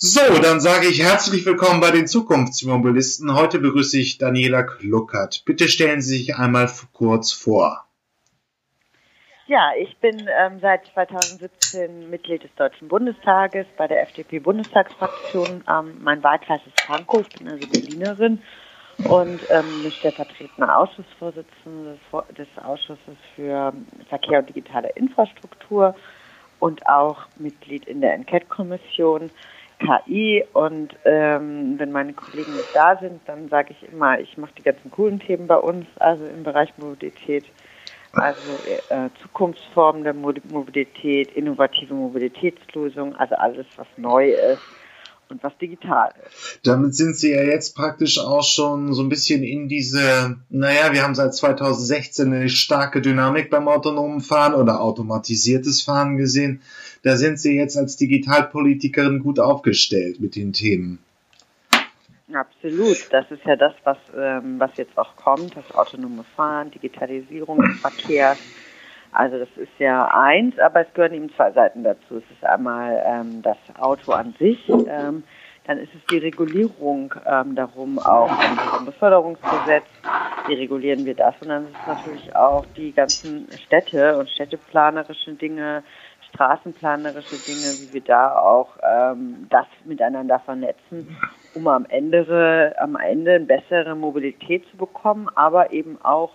So, dann sage ich herzlich willkommen bei den Zukunftsmobilisten. Heute begrüße ich Daniela Kluckert. Bitte stellen Sie sich einmal kurz vor. Ja, ich bin ähm, seit 2017 Mitglied des Deutschen Bundestages bei der FDP-Bundestagsfraktion. Ähm, mein Wahlkreis ist Pankow, ich bin also Berlinerin und ähm, stellvertretende Ausschussvorsitzende des Ausschusses für Verkehr und digitale Infrastruktur und auch Mitglied in der Enquete-Kommission. KI und ähm, wenn meine Kollegen nicht da sind, dann sage ich immer, ich mache die ganzen coolen Themen bei uns, also im Bereich Mobilität, also äh, Zukunftsformen der Mobilität, innovative Mobilitätslösungen, also alles, was neu ist und was digital ist. Damit sind Sie ja jetzt praktisch auch schon so ein bisschen in diese, naja, wir haben seit 2016 eine starke Dynamik beim autonomen Fahren oder automatisiertes Fahren gesehen. Da sind Sie jetzt als Digitalpolitikerin gut aufgestellt mit den Themen. Absolut. Das ist ja das, was, ähm, was jetzt auch kommt, das autonome Fahren, Digitalisierung des Verkehrs. Also das ist ja eins, aber es gehören eben zwei Seiten dazu. Es ist einmal ähm, das Auto an sich, ähm, dann ist es die Regulierung ähm, darum, auch im Beförderungsgesetz, wie regulieren wir das? Und dann ist es natürlich auch die ganzen Städte und städteplanerische Dinge, straßenplanerische Dinge, wie wir da auch ähm, das miteinander vernetzen, um am Ende, am Ende eine bessere Mobilität zu bekommen, aber eben auch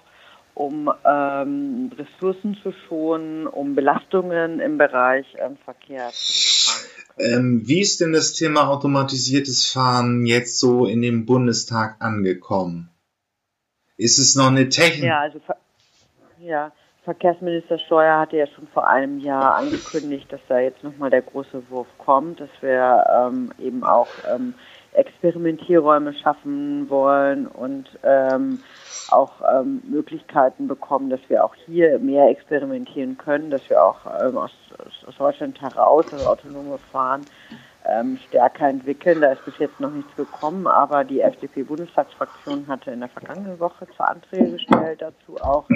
um ähm, Ressourcen zu schonen, um Belastungen im Bereich ähm, Verkehr zu ähm, Wie ist denn das Thema automatisiertes Fahren jetzt so in dem Bundestag angekommen? Ist es noch eine Technik? Ja, also ja, Verkehrsminister Steuer hatte ja schon vor einem Jahr angekündigt, dass da jetzt nochmal der große Wurf kommt, dass wir ähm, eben auch ähm, Experimentierräume schaffen wollen und ähm, auch ähm, Möglichkeiten bekommen, dass wir auch hier mehr experimentieren können, dass wir auch ähm, aus, aus Deutschland heraus das autonome Fahren ähm, stärker entwickeln. Da ist bis jetzt noch nichts gekommen, aber die FDP-Bundestagsfraktion hatte in der vergangenen Woche zwei Anträge gestellt dazu auch,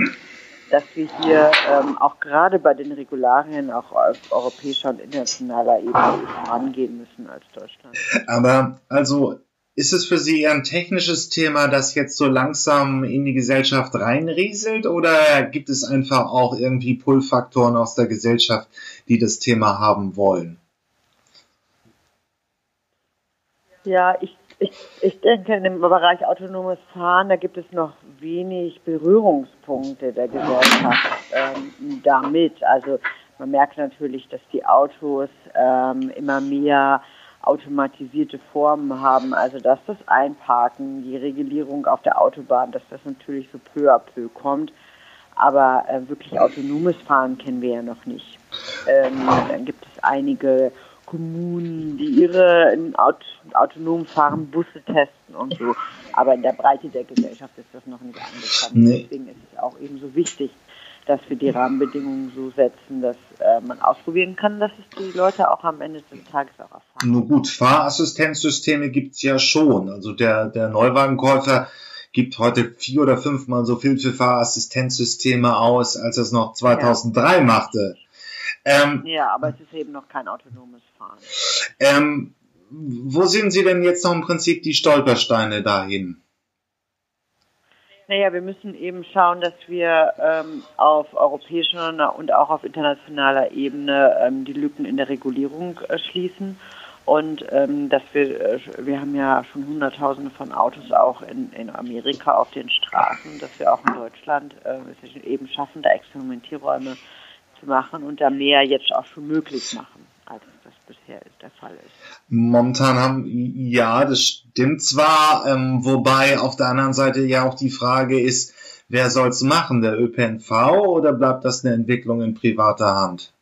dass wir hier ähm, auch gerade bei den Regularien auch auf europäischer und internationaler Ebene vorangehen müssen als Deutschland. Aber also ist es für Sie eher ein technisches Thema, das jetzt so langsam in die Gesellschaft reinrieselt oder gibt es einfach auch irgendwie Pull-Faktoren aus der Gesellschaft, die das Thema haben wollen? Ja, ich ich, ich denke, im Bereich autonomes Fahren, da gibt es noch wenig Berührungspunkte der Gesellschaft ähm, damit. Also man merkt natürlich, dass die Autos ähm, immer mehr automatisierte Formen haben, also dass das Einparken, die Regulierung auf der Autobahn, dass das natürlich so peu à peu kommt. Aber äh, wirklich autonomes Fahren kennen wir ja noch nicht. Ähm, dann gibt es einige Kommunen, die ihre Aut autonom fahren Busse testen und so. Aber in der Breite der Gesellschaft ist das noch nicht angekommen. Nee. Deswegen ist es auch eben so wichtig, dass wir die Rahmenbedingungen so setzen, dass äh, man ausprobieren kann, dass es die Leute auch am Ende des Tages auch erfahren. Nur gut, Fahrassistenzsysteme gibt's ja schon. Also der, der Neuwagenkäufer gibt heute vier oder fünfmal so viel für Fahrassistenzsysteme aus, als er es noch 2003 ja. machte. Ähm, ja, aber es ist eben noch kein autonomes Fahren. Ähm, wo sehen Sie denn jetzt noch im Prinzip die Stolpersteine dahin? Naja, wir müssen eben schauen, dass wir ähm, auf europäischer und auch auf internationaler Ebene ähm, die Lücken in der Regulierung äh, schließen. Und ähm, dass wir, äh, wir haben ja schon Hunderttausende von Autos auch in, in Amerika auf den Straßen, dass wir auch in Deutschland äh, eben schaffen, da Experimentierräume zu machen und da mehr jetzt auch schon möglich machen, bisher der Fall ist. Momentan haben, ja, das stimmt zwar, ähm, wobei auf der anderen Seite ja auch die Frage ist, wer soll's machen, der ÖPNV oder bleibt das eine Entwicklung in privater Hand?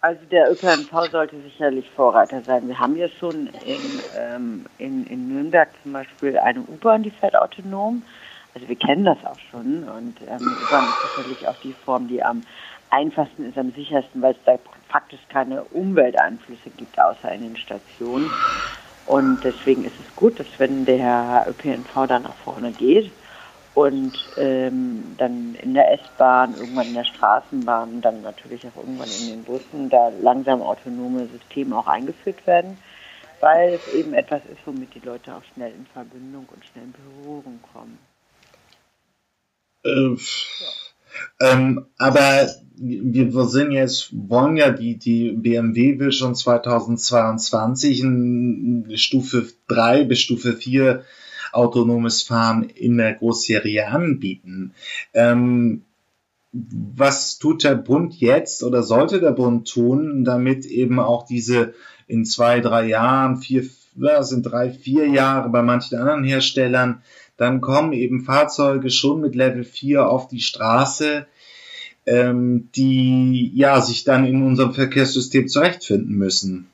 Also der ÖPNV sollte sicherlich Vorreiter sein. Wir haben ja schon in, ähm, in, in Nürnberg zum Beispiel eine U-Bahn, die fährt autonom. Also wir kennen das auch schon und ähm, U-Bahn ist sicherlich auch die Form, die am einfachsten ist, am sichersten, weil es da faktisch keine Umwelteinflüsse gibt, außer in den Stationen. Und deswegen ist es gut, dass wenn der ÖPNV da nach vorne geht und ähm, dann in der S-Bahn, irgendwann in der Straßenbahn, dann natürlich auch irgendwann in den Bussen, da langsam autonome Systeme auch eingeführt werden, weil es eben etwas ist, womit die Leute auch schnell in Verbindung und schnell in Berührung kommen. Äh, ja. Ähm, aber wir sind jetzt, wollen ja die, die BMW will schon 2022 in Stufe 3 bis Stufe 4 autonomes Fahren in der Großserie anbieten. Ähm, was tut der Bund jetzt oder sollte der Bund tun, damit eben auch diese in zwei, drei Jahren, vier, ja, sind drei, vier Jahre bei manchen anderen Herstellern, dann kommen eben Fahrzeuge schon mit Level 4 auf die Straße, ähm, die ja sich dann in unserem Verkehrssystem zurechtfinden müssen.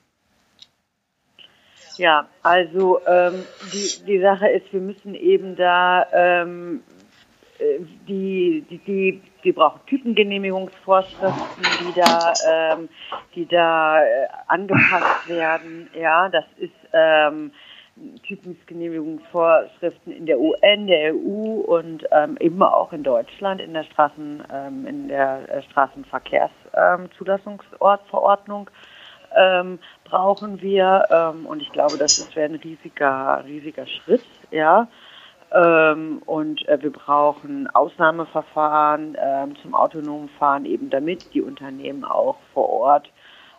Ja, also ähm, die, die Sache ist, wir müssen eben da ähm, äh, die, die, die, die brauchen Typengenehmigungsvorschriften, die da, ähm, die da äh, angepasst werden. Ja, das ist ähm, Typensgenehmigungsvorschriften in der UN, der EU und ähm, eben auch in Deutschland in der Straßen, ähm, in der äh, Straßenverkehrszulassungsverordnung ähm, brauchen wir ähm, und ich glaube, das wäre ein riesiger, riesiger Schritt, ja. Ähm, und äh, wir brauchen Ausnahmeverfahren ähm, zum autonomen Fahren, eben damit die Unternehmen auch vor Ort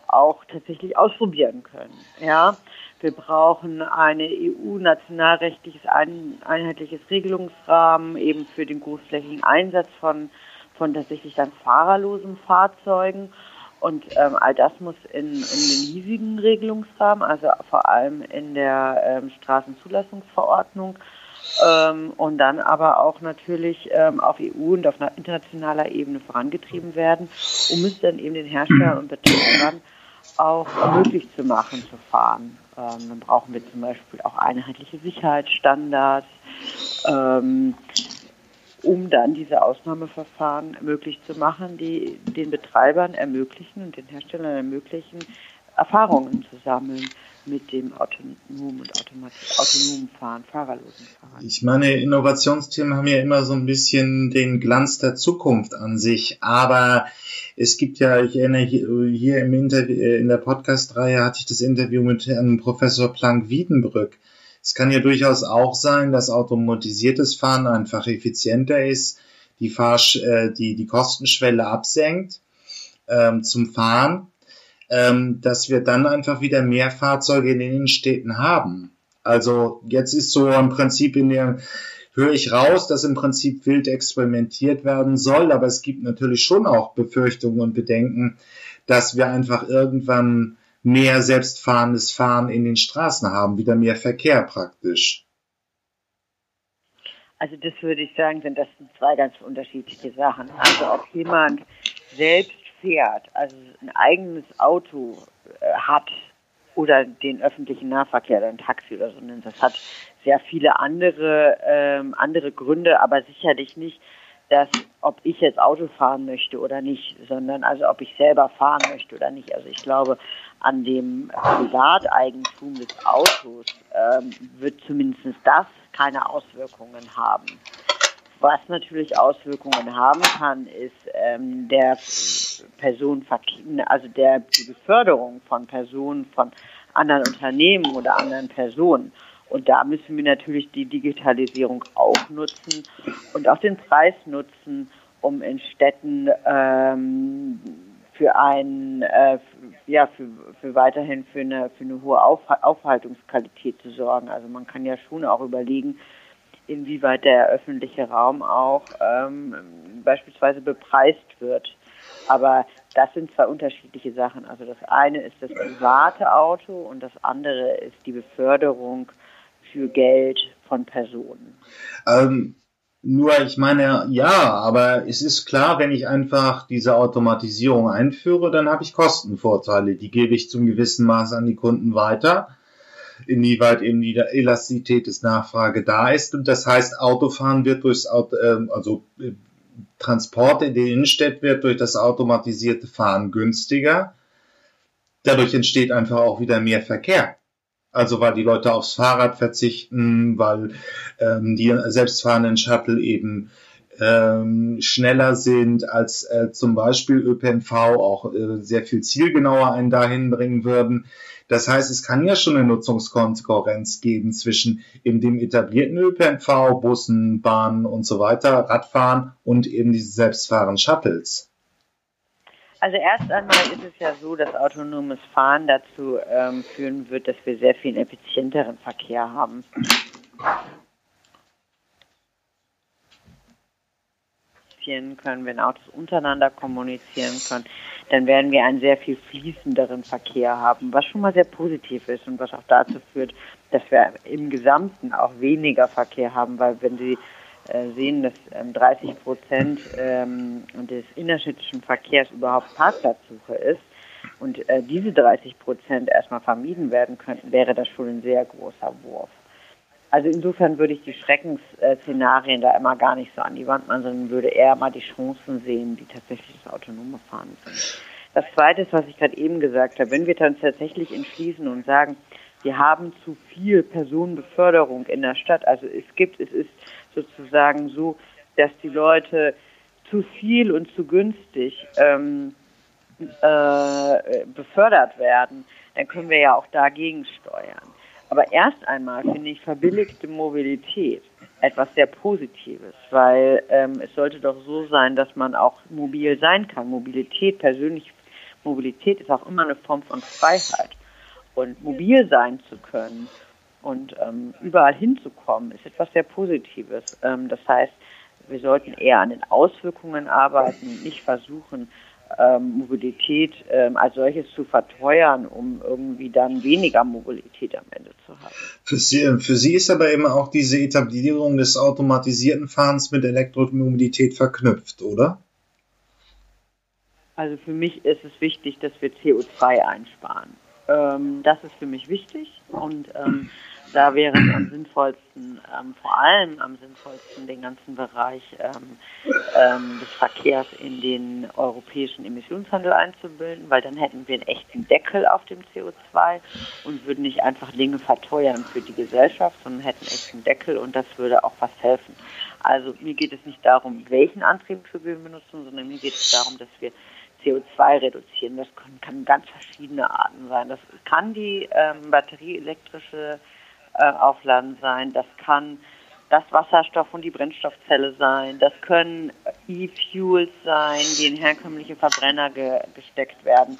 auch tatsächlich ausprobieren können. Ja, wir brauchen eine EU-nationalrechtliches ein, einheitliches Regelungsrahmen eben für den großflächigen Einsatz von von tatsächlich dann fahrerlosen Fahrzeugen. Und ähm, all das muss in, in den hiesigen Regelungsrahmen, also vor allem in der ähm, Straßenzulassungsverordnung ähm, und dann aber auch natürlich ähm, auf EU und auf internationaler Ebene vorangetrieben werden, um es dann eben den Herstellern und Betreibern auch möglich zu machen zu fahren. Ähm, dann brauchen wir zum Beispiel auch einheitliche Sicherheitsstandards, ähm, um dann diese Ausnahmeverfahren möglich zu machen, die den Betreibern ermöglichen und den Herstellern ermöglichen, Erfahrungen zu sammeln mit dem autonomen und autonomen Fahren, fahrerlosen Fahren. Ich meine, Innovationsthemen haben ja immer so ein bisschen den Glanz der Zukunft an sich, aber es gibt ja, ich erinnere hier im Interview, äh, in der Podcast-Reihe hatte ich das Interview mit Herrn Professor Planck-Wiedenbrück. Es kann ja durchaus auch sein, dass automatisiertes Fahren einfach effizienter ist, die, Fahr äh, die, die Kostenschwelle absenkt ähm, zum Fahren ähm, dass wir dann einfach wieder mehr Fahrzeuge in den Innenstädten haben. Also jetzt ist so im Prinzip in der höre ich raus, dass im Prinzip wild experimentiert werden soll, aber es gibt natürlich schon auch Befürchtungen und Bedenken, dass wir einfach irgendwann mehr selbstfahrendes Fahren in den Straßen haben, wieder mehr Verkehr praktisch. Also das würde ich sagen, sind das zwei ganz unterschiedliche Sachen. Also ob jemand selbst fährt, also ein eigenes Auto äh, hat oder den öffentlichen Nahverkehr, ein Taxi oder so, das hat sehr viele andere, ähm, andere Gründe, aber sicherlich nicht, dass ob ich jetzt Auto fahren möchte oder nicht, sondern also ob ich selber fahren möchte oder nicht. Also ich glaube, an dem Privateigentum des Autos ähm, wird zumindest das keine Auswirkungen haben. Was natürlich Auswirkungen haben kann, ist ähm, der Personenverkehr, also der die Beförderung von Personen von anderen Unternehmen oder anderen Personen. Und da müssen wir natürlich die Digitalisierung auch nutzen und auch den Preis nutzen, um in Städten ähm, für ein äh, ja für, für weiterhin für eine für eine hohe Auf, Aufhaltungsqualität zu sorgen. Also man kann ja schon auch überlegen, inwieweit der öffentliche Raum auch ähm, beispielsweise bepreist wird. Aber das sind zwei unterschiedliche Sachen. Also das eine ist das private Auto und das andere ist die Beförderung für Geld von Personen. Ähm, nur, ich meine, ja, aber es ist klar, wenn ich einfach diese Automatisierung einführe, dann habe ich Kostenvorteile. Die gebe ich zum gewissen Maß an die Kunden weiter inwieweit eben die Elastizität des Nachfrage da ist. Und das heißt, Autofahren wird durchs Auto, äh, also äh, Transport in die Innenstadt wird durch das automatisierte Fahren günstiger. Dadurch entsteht einfach auch wieder mehr Verkehr. Also weil die Leute aufs Fahrrad verzichten, weil ähm, die selbstfahrenden Shuttle eben ähm, schneller sind als äh, zum Beispiel ÖPNV, auch äh, sehr viel zielgenauer einen dahin bringen würden. Das heißt, es kann ja schon eine Nutzungskonkurrenz geben zwischen eben dem etablierten ÖPNV, Bussen, Bahnen und so weiter, Radfahren und eben diese selbstfahrenden Shuttles. Also erst einmal ist es ja so, dass autonomes Fahren dazu ähm, führen wird, dass wir sehr viel effizienteren Verkehr haben. können, wenn Autos untereinander kommunizieren können, dann werden wir einen sehr viel fließenderen Verkehr haben, was schon mal sehr positiv ist und was auch dazu führt, dass wir im Gesamten auch weniger Verkehr haben, weil wenn Sie äh, sehen, dass 30 ähm, Prozent ähm, des innerstädtischen Verkehrs überhaupt Parkplatzsuche ist und äh, diese 30 Prozent erstmal vermieden werden könnten, wäre das schon ein sehr großer Wurf. Also insofern würde ich die Schreckensszenarien da immer gar nicht so an die Wand machen, sondern würde eher mal die Chancen sehen, die tatsächlich das autonome Fahren sind. Das Zweite ist, was ich gerade eben gesagt habe, wenn wir dann tatsächlich entschließen und sagen, wir haben zu viel Personenbeförderung in der Stadt, also es gibt, es ist sozusagen so, dass die Leute zu viel und zu günstig ähm, äh, befördert werden, dann können wir ja auch dagegen steuern. Aber erst einmal finde ich verbilligte Mobilität etwas sehr Positives, weil ähm, es sollte doch so sein, dass man auch mobil sein kann. Mobilität, persönliche Mobilität ist auch immer eine Form von Freiheit. Und mobil sein zu können und ähm, überall hinzukommen, ist etwas sehr Positives. Ähm, das heißt, wir sollten eher an den Auswirkungen arbeiten, nicht versuchen, ähm, Mobilität ähm, als solches zu verteuern, um irgendwie dann weniger Mobilität am Ende zu haben. Für Sie, für Sie ist aber eben auch diese Etablierung des automatisierten Fahrens mit Elektromobilität verknüpft, oder? Also für mich ist es wichtig, dass wir CO2 einsparen. Ähm, das ist für mich wichtig und ähm, da wäre es am sinnvollsten, ähm, vor allem am sinnvollsten, den ganzen Bereich ähm, ähm, des Verkehrs in den europäischen Emissionshandel einzubilden, weil dann hätten wir einen echten Deckel auf dem CO2 und würden nicht einfach Dinge verteuern für die Gesellschaft, sondern hätten einen echten Deckel und das würde auch was helfen. Also mir geht es nicht darum, welchen Antrieb wir benutzen, sondern mir geht es darum, dass wir CO2 reduzieren. Das können, kann ganz verschiedene Arten sein. Das kann die ähm, batterieelektrische äh, aufladen sein. Das kann das Wasserstoff und die Brennstoffzelle sein. Das können E-Fuels sein, die in herkömmliche Verbrenner ge gesteckt werden.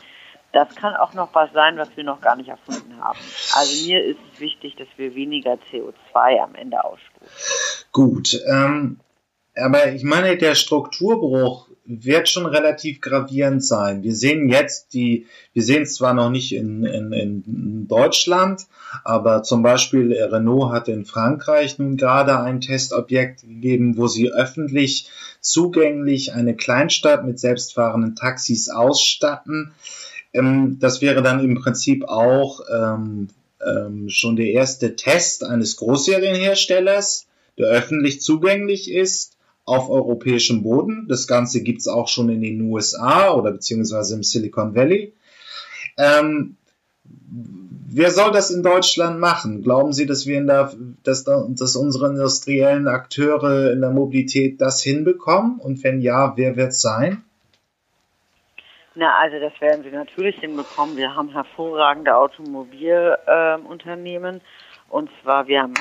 Das kann auch noch was sein, was wir noch gar nicht erfunden haben. Also mir ist es wichtig, dass wir weniger CO2 am Ende ausstoßen. Gut, ähm, aber ich meine, der Strukturbruch wird schon relativ gravierend sein. Wir sehen jetzt die, wir sehen es zwar noch nicht in, in, in Deutschland, aber zum Beispiel Renault hat in Frankreich nun gerade ein Testobjekt gegeben, wo sie öffentlich zugänglich eine Kleinstadt mit selbstfahrenden Taxis ausstatten. Ähm, das wäre dann im Prinzip auch ähm, ähm, schon der erste Test eines Großserienherstellers, der öffentlich zugänglich ist auf europäischem Boden. Das Ganze gibt's auch schon in den USA oder beziehungsweise im Silicon Valley. Ähm, wer soll das in Deutschland machen? Glauben Sie, dass wir in der, dass, dass unsere industriellen Akteure in der Mobilität das hinbekommen? Und wenn ja, wer wird es sein? Na, also das werden sie natürlich hinbekommen. Wir haben hervorragende Automobilunternehmen. Äh, und zwar, wir haben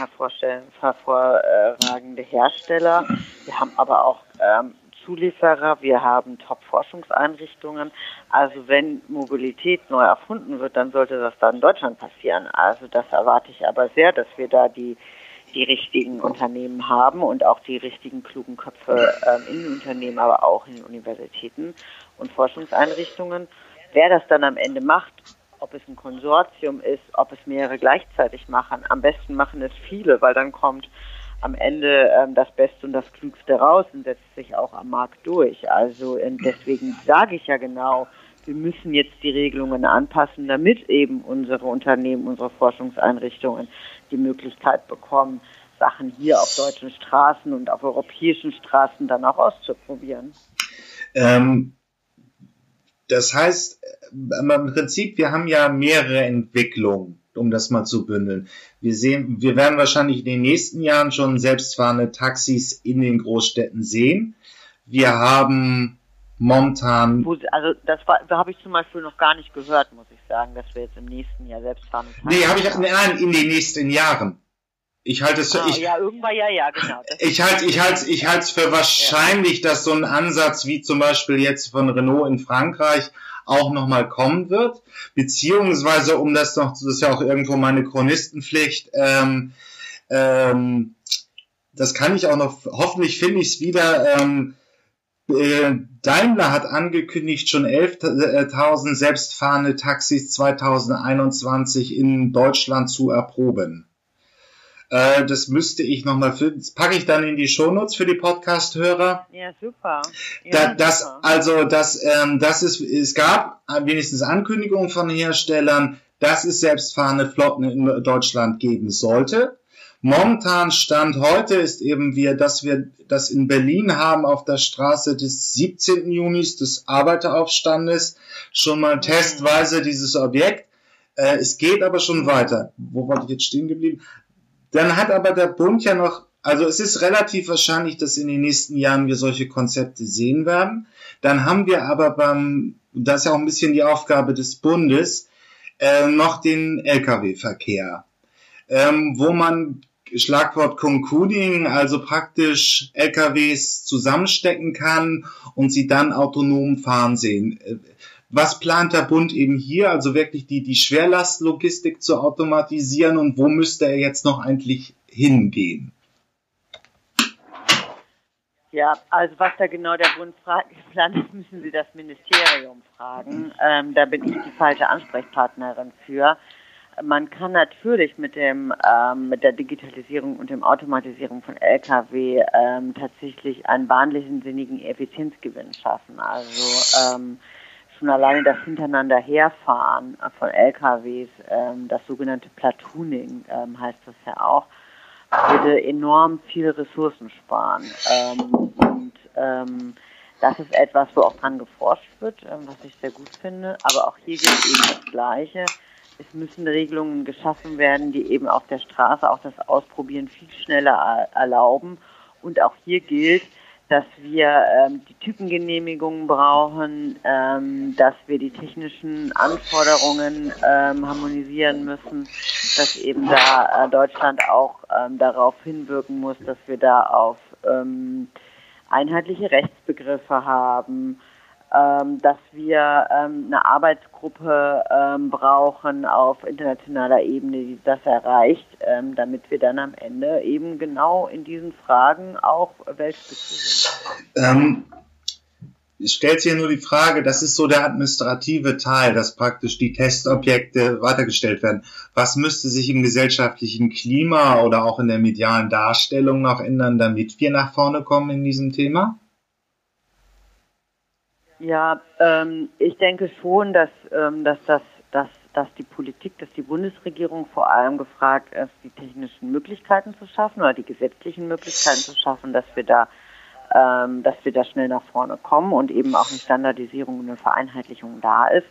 hervorragende Hersteller, wir haben aber auch ähm, Zulieferer, wir haben Top-Forschungseinrichtungen. Also wenn Mobilität neu erfunden wird, dann sollte das dann in Deutschland passieren. Also das erwarte ich aber sehr, dass wir da die, die richtigen Unternehmen haben und auch die richtigen klugen Köpfe ähm, in den Unternehmen, aber auch in den Universitäten und Forschungseinrichtungen. Wer das dann am Ende macht, ob es ein Konsortium ist, ob es mehrere gleichzeitig machen. Am besten machen es viele, weil dann kommt am Ende ähm, das Beste und das Klügste raus und setzt sich auch am Markt durch. Also deswegen sage ich ja genau, wir müssen jetzt die Regelungen anpassen, damit eben unsere Unternehmen, unsere Forschungseinrichtungen die Möglichkeit bekommen, Sachen hier auf deutschen Straßen und auf europäischen Straßen dann auch auszuprobieren. Ähm, das heißt, im Prinzip, wir haben ja mehrere Entwicklungen um das mal zu bündeln. Wir sehen, wir werden wahrscheinlich in den nächsten Jahren schon selbstfahrende Taxis in den Großstädten sehen. Wir haben momentan. Also das da habe ich zum Beispiel noch gar nicht gehört, muss ich sagen, dass wir jetzt im nächsten Jahr selbstfahrende Taxis. Nee, habe ich nein, in den nächsten Jahren. Ich halte es ah, ich, ja, irgendwann ja, ja, genau. ich halte ich halte ich halte es für wahrscheinlich, ja. dass so ein Ansatz wie zum Beispiel jetzt von Renault in Frankreich auch nochmal kommen wird, beziehungsweise um das noch, das ist ja auch irgendwo meine Chronistenpflicht, ähm, ähm, das kann ich auch noch, hoffentlich finde ich es wieder, ähm, äh, Daimler hat angekündigt, schon 11.000 selbstfahrende Taxis 2021 in Deutschland zu erproben. Äh, das müsste ich nochmal für, das packe ich dann in die Shownotes für die Podcast-Hörer. Ja, super. Ja, da, das, super. also, das, ähm, das ist, es gab wenigstens Ankündigungen von Herstellern, dass es selbstfahrende Flotten in Deutschland geben sollte. Momentan Stand heute ist eben wir, dass wir das in Berlin haben auf der Straße des 17. Junis des Arbeiteraufstandes schon mal mhm. testweise dieses Objekt. Äh, es geht aber schon weiter. Wo wollte ich jetzt stehen geblieben? Dann hat aber der Bund ja noch, also es ist relativ wahrscheinlich, dass in den nächsten Jahren wir solche Konzepte sehen werden. Dann haben wir aber beim, das ist ja auch ein bisschen die Aufgabe des Bundes, äh, noch den Lkw-Verkehr, ähm, wo man Schlagwort Concuding, also praktisch LKWs zusammenstecken kann und sie dann autonom fahren sehen. Was plant der Bund eben hier, also wirklich die, die Schwerlastlogistik zu automatisieren und wo müsste er jetzt noch eigentlich hingehen? Ja, also was da genau der Bund plant, müssen Sie das Ministerium fragen. Ähm, da bin ich die falsche Ansprechpartnerin für. Man kann natürlich mit dem ähm, mit der Digitalisierung und dem Automatisierung von Lkw ähm, tatsächlich einen wahnsinnigen Effizienzgewinn schaffen. Also ähm, schon alleine das Hintereinander-Herfahren von LKWs, ähm, das sogenannte Platooning ähm, heißt das ja auch, würde enorm viel Ressourcen sparen. Ähm, und das ist etwas, wo auch dran geforscht wird, was ich sehr gut finde. Aber auch hier gilt eben das Gleiche. Es müssen Regelungen geschaffen werden, die eben auf der Straße auch das Ausprobieren viel schneller erlauben. Und auch hier gilt, dass wir ähm, die Typengenehmigungen brauchen, ähm, dass wir die technischen Anforderungen ähm, harmonisieren müssen, dass eben da äh, Deutschland auch ähm, darauf hinwirken muss, dass wir da auf ähm, einheitliche Rechtsbegriffe haben, ähm, dass wir ähm, eine Arbeitsgruppe ähm, brauchen auf internationaler Ebene, die das erreicht, ähm, damit wir dann am Ende eben genau in diesen Fragen auch Weltspitze sind. Ähm, stellt sich ja nur die Frage, das ist so der administrative Teil, dass praktisch die Testobjekte weitergestellt werden. Was müsste sich im gesellschaftlichen Klima oder auch in der medialen Darstellung noch ändern, damit wir nach vorne kommen in diesem Thema? Ja, ähm, ich denke schon, dass, ähm, dass, das, dass, dass die Politik, dass die Bundesregierung vor allem gefragt ist, die technischen Möglichkeiten zu schaffen oder die gesetzlichen Möglichkeiten zu schaffen, dass wir da ähm, dass wir da schnell nach vorne kommen und eben auch eine Standardisierung und eine Vereinheitlichung da ist.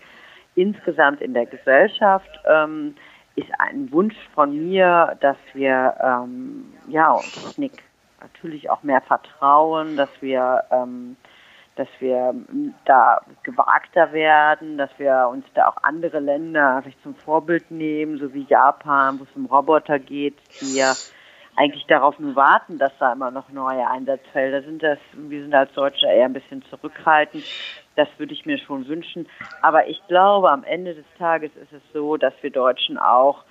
Insgesamt in der Gesellschaft ähm, ist ein Wunsch von mir, dass wir ähm, ja Technik natürlich auch mehr vertrauen, dass wir ähm, dass wir da gewagter werden, dass wir uns da auch andere Länder vielleicht zum Vorbild nehmen, so wie Japan, wo es um Roboter geht, die ja eigentlich darauf nur warten, dass da immer noch neue Einsatzfelder sind. Das, wir sind als Deutsche eher ein bisschen zurückhaltend. Das würde ich mir schon wünschen. Aber ich glaube, am Ende des Tages ist es so, dass wir Deutschen auch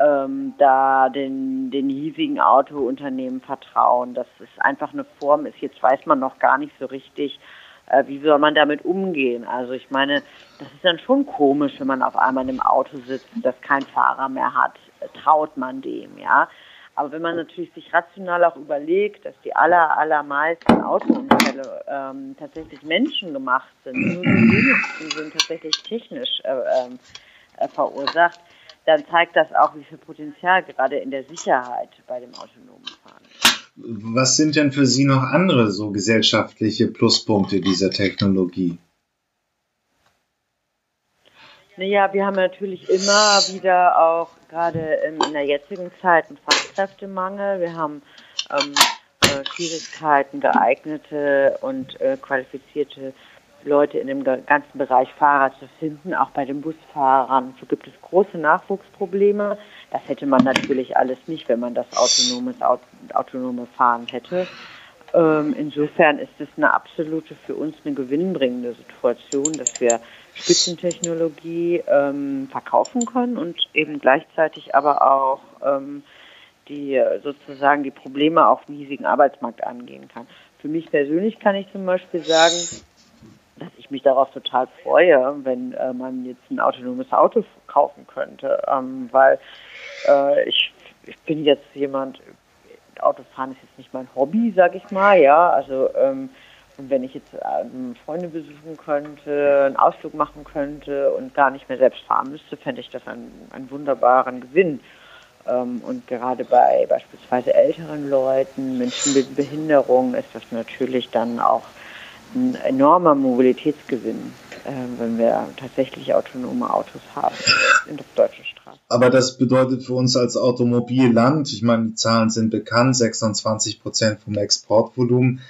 ähm, da den, den hiesigen Autounternehmen vertrauen. Dass es einfach eine Form ist. Jetzt weiß man noch gar nicht so richtig, äh, wie soll man damit umgehen? Also ich meine, das ist dann schon komisch, wenn man auf einmal in einem Auto sitzt, das kein Fahrer mehr hat. Traut man dem, ja? Aber wenn man natürlich sich rational auch überlegt, dass die aller, allermeisten Autounfälle ähm, tatsächlich menschengemacht sind, nur die wenigsten sind tatsächlich technisch äh, ähm, äh, verursacht, dann zeigt das auch, wie viel Potenzial gerade in der Sicherheit bei dem autonomen. Was sind denn für Sie noch andere so gesellschaftliche Pluspunkte dieser Technologie? Naja, wir haben natürlich immer wieder auch gerade in der jetzigen Zeit einen Fachkräftemangel. Wir haben ähm, äh, Schwierigkeiten, geeignete und äh, qualifizierte Leute in dem ganzen Bereich Fahrer zu finden, auch bei den Busfahrern. So gibt es große Nachwuchsprobleme. Das hätte man natürlich alles nicht, wenn man das autonomes, autonome Fahren hätte. Ähm, insofern ist es eine absolute für uns eine gewinnbringende Situation, dass wir Spitzentechnologie ähm, verkaufen können und eben gleichzeitig aber auch ähm, die sozusagen die Probleme auf dem hiesigen Arbeitsmarkt angehen kann. Für mich persönlich kann ich zum Beispiel sagen, dass ich mich darauf total freue, wenn äh, man jetzt ein autonomes Auto kaufen könnte, ähm, weil äh, ich, ich bin jetzt jemand, Autofahren ist jetzt nicht mein Hobby, sag ich mal, ja. Also ähm, und wenn ich jetzt ähm, Freunde besuchen könnte, einen Ausflug machen könnte und gar nicht mehr selbst fahren müsste, fände ich das einen, einen wunderbaren Gewinn. Ähm, und gerade bei beispielsweise älteren Leuten, Menschen mit Behinderung, ist das natürlich dann auch ein enormer Mobilitätsgewinn, äh, wenn wir tatsächlich autonome Autos haben in der deutschen Straße. Aber das bedeutet für uns als Automobilland, ich meine, die Zahlen sind bekannt, 26 Prozent vom Exportvolumen,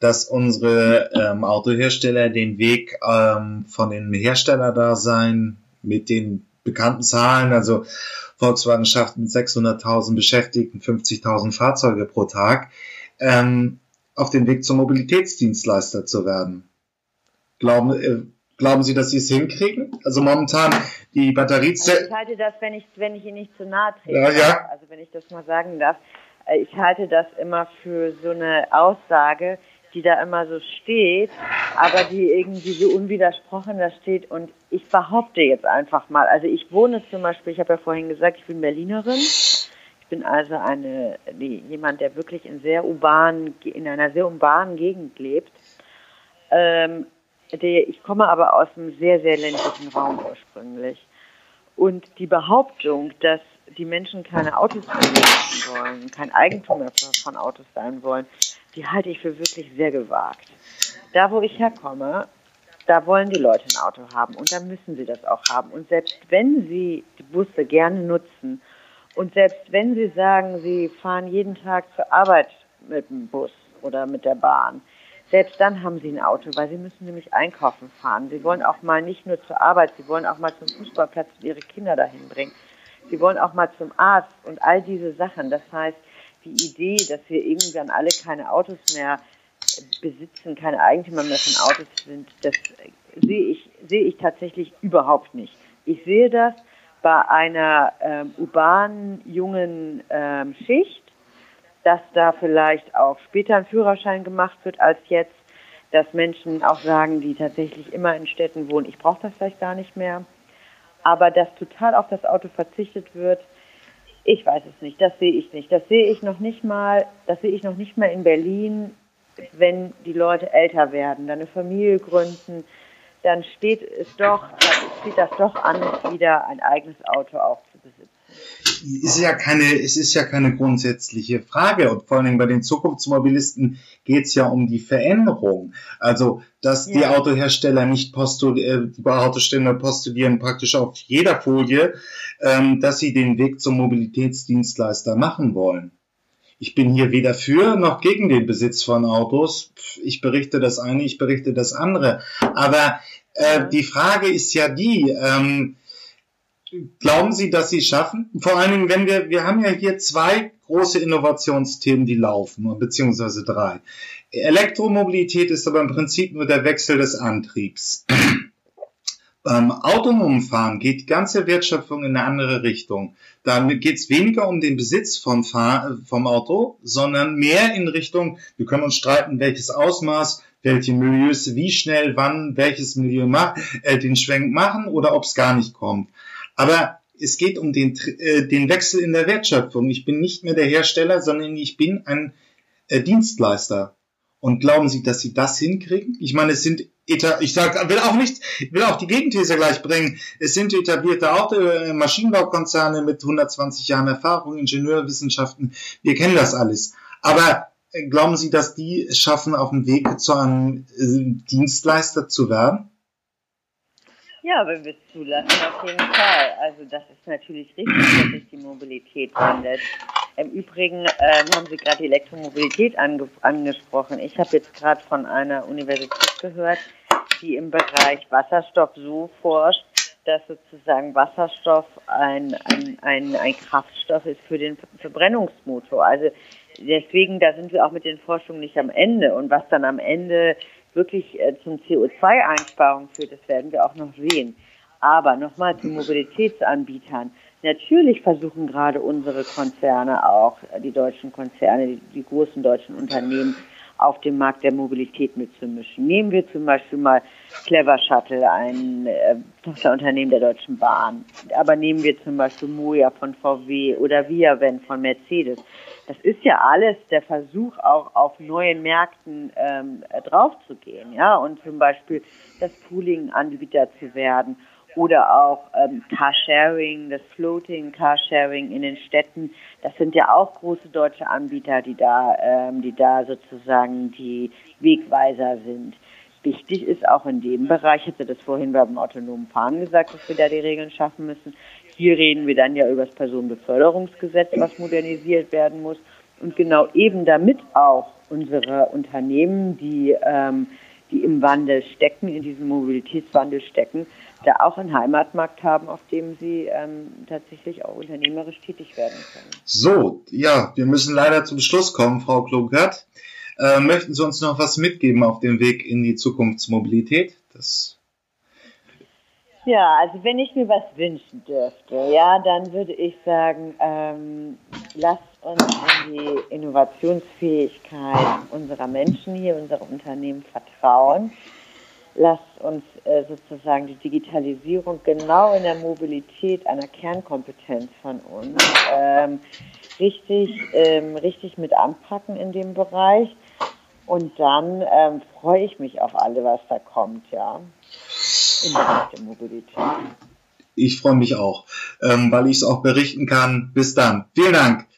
dass unsere ähm, Autohersteller den Weg ähm, von dem Herstellerdasein mit den bekannten Zahlen, also Volkswagen schafft mit 600.000 Beschäftigten 50.000 Fahrzeuge pro Tag, ähm, auf den Weg zum Mobilitätsdienstleister zu werden. Glauben, äh, glauben Sie, dass Sie es hinkriegen? Also momentan die Batteriezellen. Also ich halte das, wenn ich, wenn ich Ihnen nicht zu nahe trete, ja, ja. also wenn ich das mal sagen darf, äh, ich halte das immer für so eine Aussage, die da immer so steht, aber die irgendwie so unwidersprochen da steht. Und ich behaupte jetzt einfach mal, also ich wohne zum Beispiel, ich habe ja vorhin gesagt, ich bin Berlinerin. Bin also eine, die, jemand, der wirklich in sehr urbanen, in einer sehr urbanen Gegend lebt. Ähm, der, ich komme aber aus einem sehr, sehr ländlichen Raum ursprünglich. Und die Behauptung, dass die Menschen keine Autos mehr wollen, kein Eigentum von Autos sein wollen, die halte ich für wirklich sehr gewagt. Da, wo ich herkomme, da wollen die Leute ein Auto haben und da müssen sie das auch haben. Und selbst wenn sie die Busse gerne nutzen und selbst wenn sie sagen, sie fahren jeden Tag zur Arbeit mit dem Bus oder mit der Bahn, selbst dann haben sie ein Auto, weil sie müssen nämlich einkaufen fahren. Sie wollen auch mal nicht nur zur Arbeit, sie wollen auch mal zum Fußballplatz und ihre Kinder dahin bringen. Sie wollen auch mal zum Arzt und all diese Sachen. Das heißt, die Idee, dass wir irgendwann alle keine Autos mehr besitzen, keine Eigentümer mehr von Autos sind, das sehe ich, sehe ich tatsächlich überhaupt nicht. Ich sehe das bei einer ähm, urbanen jungen ähm, Schicht, dass da vielleicht auch später ein Führerschein gemacht wird als jetzt, dass Menschen auch sagen, die tatsächlich immer in Städten wohnen, ich brauche das vielleicht gar nicht mehr, aber dass total auf das Auto verzichtet wird, ich weiß es nicht, das sehe ich nicht. Das sehe ich noch nicht mal, das sehe ich noch nicht mal in Berlin, wenn die Leute älter werden, dann eine Familie gründen, dann steht es doch, steht das doch an, wieder ein eigenes Auto auch zu besitzen ist ja keine, es ist ja keine grundsätzliche Frage. Und vor allen Dingen bei den Zukunftsmobilisten geht es ja um die Veränderung. Also, dass ja. die Autohersteller nicht postulieren, äh, die Autohersteller postulieren praktisch auf jeder Folie, ähm, dass sie den Weg zum Mobilitätsdienstleister machen wollen. Ich bin hier weder für noch gegen den Besitz von Autos. Ich berichte das eine, ich berichte das andere. Aber äh, die Frage ist ja die, ähm, Glauben Sie, dass Sie schaffen? Vor allen Dingen, wenn wir, wir haben ja hier zwei große Innovationsthemen, die laufen, beziehungsweise drei. Elektromobilität ist aber im Prinzip nur der Wechsel des Antriebs. Beim autonomen Fahren geht die ganze Wertschöpfung in eine andere Richtung. Da geht es weniger um den Besitz vom, Fahr vom Auto, sondern mehr in Richtung, wir können uns streiten, welches Ausmaß, welche Milieus, wie schnell, wann, welches Milieu macht, äh, den Schwenk machen oder ob es gar nicht kommt. Aber es geht um den, äh, den Wechsel in der Wertschöpfung. Ich bin nicht mehr der Hersteller, sondern ich bin ein äh, Dienstleister. Und glauben Sie, dass Sie das hinkriegen? Ich meine, es sind ich sag, will auch nicht, will auch die Gegenthese gleich bringen. Es sind etablierte Auto, äh, Maschinenbaukonzerne mit 120 Jahren Erfahrung, Ingenieurwissenschaften. Wir kennen das alles. Aber äh, glauben Sie, dass die es schaffen, auf dem Weg zu einem äh, Dienstleister zu werden? Ja, wenn wir es zulassen, auf jeden Fall. Also das ist natürlich richtig, dass sich die Mobilität wandelt. Im Übrigen ähm, haben Sie gerade Elektromobilität ange angesprochen. Ich habe jetzt gerade von einer Universität gehört, die im Bereich Wasserstoff so forscht, dass sozusagen Wasserstoff ein, ein, ein, ein Kraftstoff ist für den Verbrennungsmotor. Also deswegen, da sind wir auch mit den Forschungen nicht am Ende. Und was dann am Ende wirklich äh, zum CO2-Einsparung führt, das werden wir auch noch sehen. Aber nochmal zu Mobilitätsanbietern. Natürlich versuchen gerade unsere Konzerne auch, äh, die deutschen Konzerne, die, die großen deutschen Unternehmen, auf dem Markt der Mobilität mitzumischen. Nehmen wir zum Beispiel mal Clever Shuttle, ein äh, Tochterunternehmen der Deutschen Bahn. Aber nehmen wir zum Beispiel Moja von VW oder Viaven von Mercedes. Das ist ja alles der Versuch, auch auf neuen Märkten ähm, draufzugehen, ja, und zum Beispiel das Pooling-Anbieter zu werden oder auch ähm, Carsharing, das Floating Carsharing in den Städten. Das sind ja auch große deutsche Anbieter, die da, ähm, die da sozusagen die Wegweiser sind. Wichtig ist auch in dem Bereich, ich hatte das vorhin beim autonomen Fahren gesagt, dass wir da die Regeln schaffen müssen. Hier reden wir dann ja über das Personenbeförderungsgesetz, was modernisiert werden muss. Und genau eben damit auch unsere Unternehmen, die, ähm, die im Wandel stecken, in diesem Mobilitätswandel stecken, da auch einen Heimatmarkt haben, auf dem sie ähm, tatsächlich auch unternehmerisch tätig werden können. So, ja, wir müssen leider zum Schluss kommen, Frau Klunkert. Äh, möchten Sie uns noch was mitgeben auf dem Weg in die Zukunftsmobilität? Das ja, also wenn ich mir was wünschen dürfte, ja, dann würde ich sagen, ähm, lasst uns in die Innovationsfähigkeit unserer Menschen hier, unserer Unternehmen vertrauen lasst uns äh, sozusagen die Digitalisierung genau in der Mobilität einer Kernkompetenz von uns ähm, richtig, ähm, richtig mit anpacken in dem Bereich. Und dann ähm, freue ich mich auf alle, was da kommt, ja, im Bereich der Mobilität. Ich freue mich auch, ähm, weil ich es auch berichten kann. Bis dann. Vielen Dank.